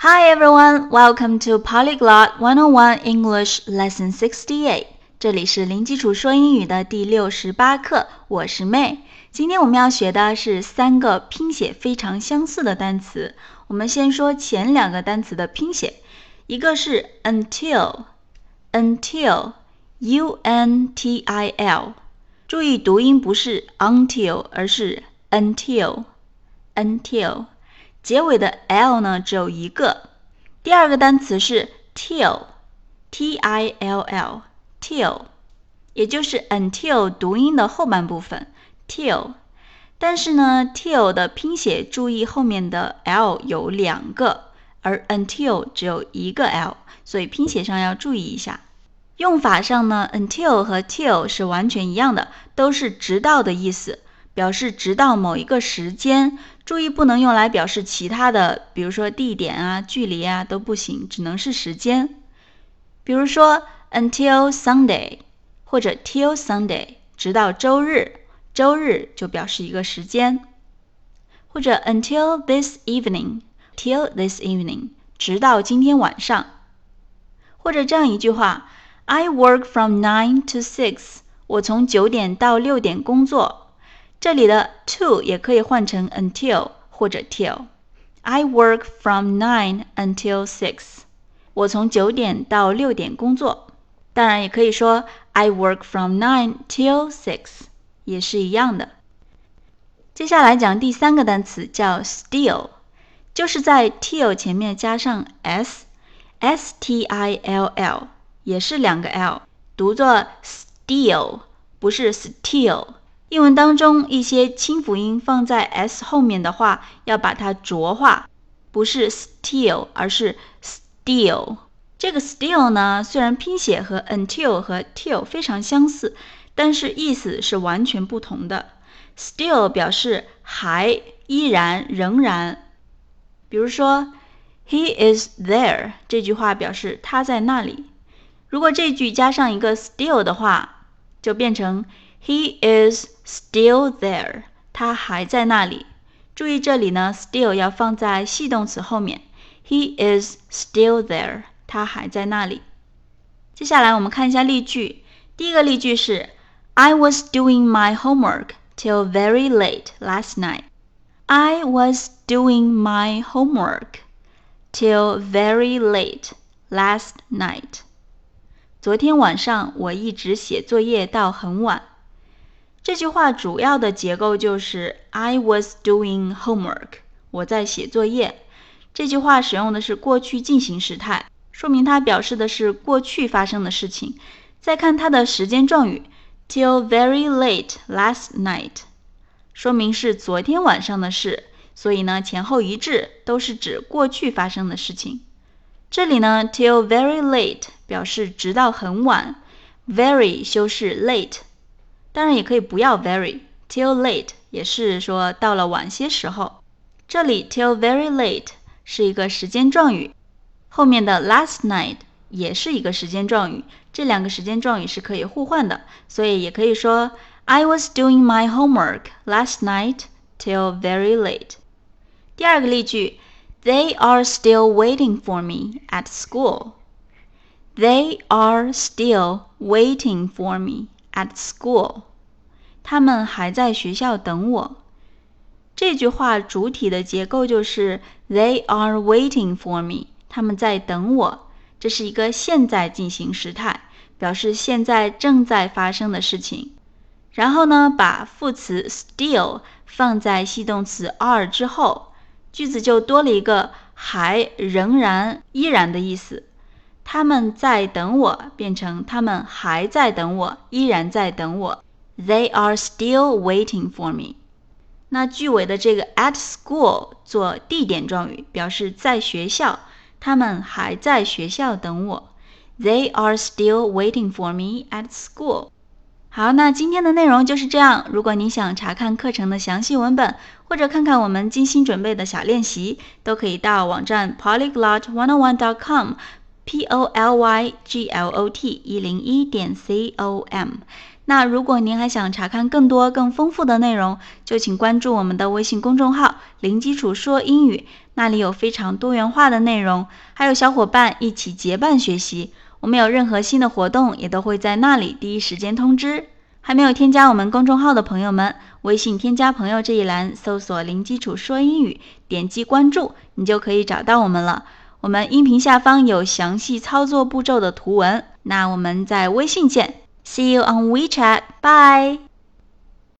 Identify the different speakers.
Speaker 1: Hi everyone, welcome to Polyglot 101 English Lesson 68. 这里是零基础说英语的第六十八课，我是 May。今天我们要学的是三个拼写非常相似的单词。我们先说前两个单词的拼写，一个是 until，until，u n t i l。注意读音不是 until，而是 until，until。 结尾的 l 呢只有一个。第二个单词是 till，t i l l，till，也就是 until 读音的后半部分 till。但是呢，till 的拼写注意后面的 l 有两个，而 until 只有一个 l，所以拼写上要注意一下。用法上呢，until 和 till 是完全一样的，都是直到的意思。表示直到某一个时间，注意不能用来表示其他的，比如说地点啊、距离啊都不行，只能是时间。比如说 until Sunday 或者 till Sunday，直到周日，周日就表示一个时间。或者 until this evening，till this evening，直到今天晚上。或者这样一句话：I work from nine to six，我从九点到六点工作。这里的 to 也可以换成 until 或者 till。I work from nine until six。我从九点到六点工作。当然也可以说 I work from nine till six，也是一样的。接下来讲第三个单词叫 still，就是在 till 前面加上 s，s t i l l，也是两个 l，读作 still，不是 still。英文当中一些清辅音放在 s 后面的话，要把它浊化，不是 still，而是 still。这个 still 呢，虽然拼写和 until 和 till 非常相似，但是意思是完全不同的。still 表示还、依然、仍然。比如说，He is there 这句话表示他在那里。如果这句加上一个 still 的话，就变成 He is Still there，他还在那里。注意这里呢，still 要放在系动词后面。He is still there，他还在那里。接下来我们看一下例句。第一个例句是：I was doing my homework till very late last night. I was doing my homework till very late last night. 昨天晚上我一直写作业到很晚。这句话主要的结构就是 I was doing homework，我在写作业。这句话使用的是过去进行时态，说明它表示的是过去发生的事情。再看它的时间状语 till very late last night，说明是昨天晚上的事，所以呢前后一致，都是指过去发生的事情。这里呢 till very late 表示直到很晚，very 修饰 late。当然也可以不要 very till late，也是说到了晚些时候。这里 till very late 是一个时间状语，后面的 last night 也是一个时间状语，这两个时间状语是可以互换的，所以也可以说 I was doing my homework last night till very late。第二个例句，They are still waiting for me at school. They are still waiting for me. At school，他们还在学校等我。这句话主体的结构就是 They are waiting for me，他们在等我。这是一个现在进行时态，表示现在正在发生的事情。然后呢，把副词 still 放在系动词 are 之后，句子就多了一个还、仍然、依然的意思。他们在等我，变成他们还在等我，依然在等我。They are still waiting for me。那句尾的这个 at school 做地点状语，表示在学校。他们还在学校等我。They are still waiting for me at school。好，那今天的内容就是这样。如果你想查看课程的详细文本，或者看看我们精心准备的小练习，都可以到网站 polyglot101.com。P o l y g l o t 一零一点 c o m，那如果您还想查看更多更丰富的内容，就请关注我们的微信公众号“零基础说英语”，那里有非常多元化的内容，还有小伙伴一起结伴学习。我们有任何新的活动，也都会在那里第一时间通知。还没有添加我们公众号的朋友们，微信添加朋友这一栏搜索“零基础说英语”，点击关注，你就可以找到我们了。我们音频下方有详细操作步骤的图文。那我们在微信见。See you on WeChat. Bye.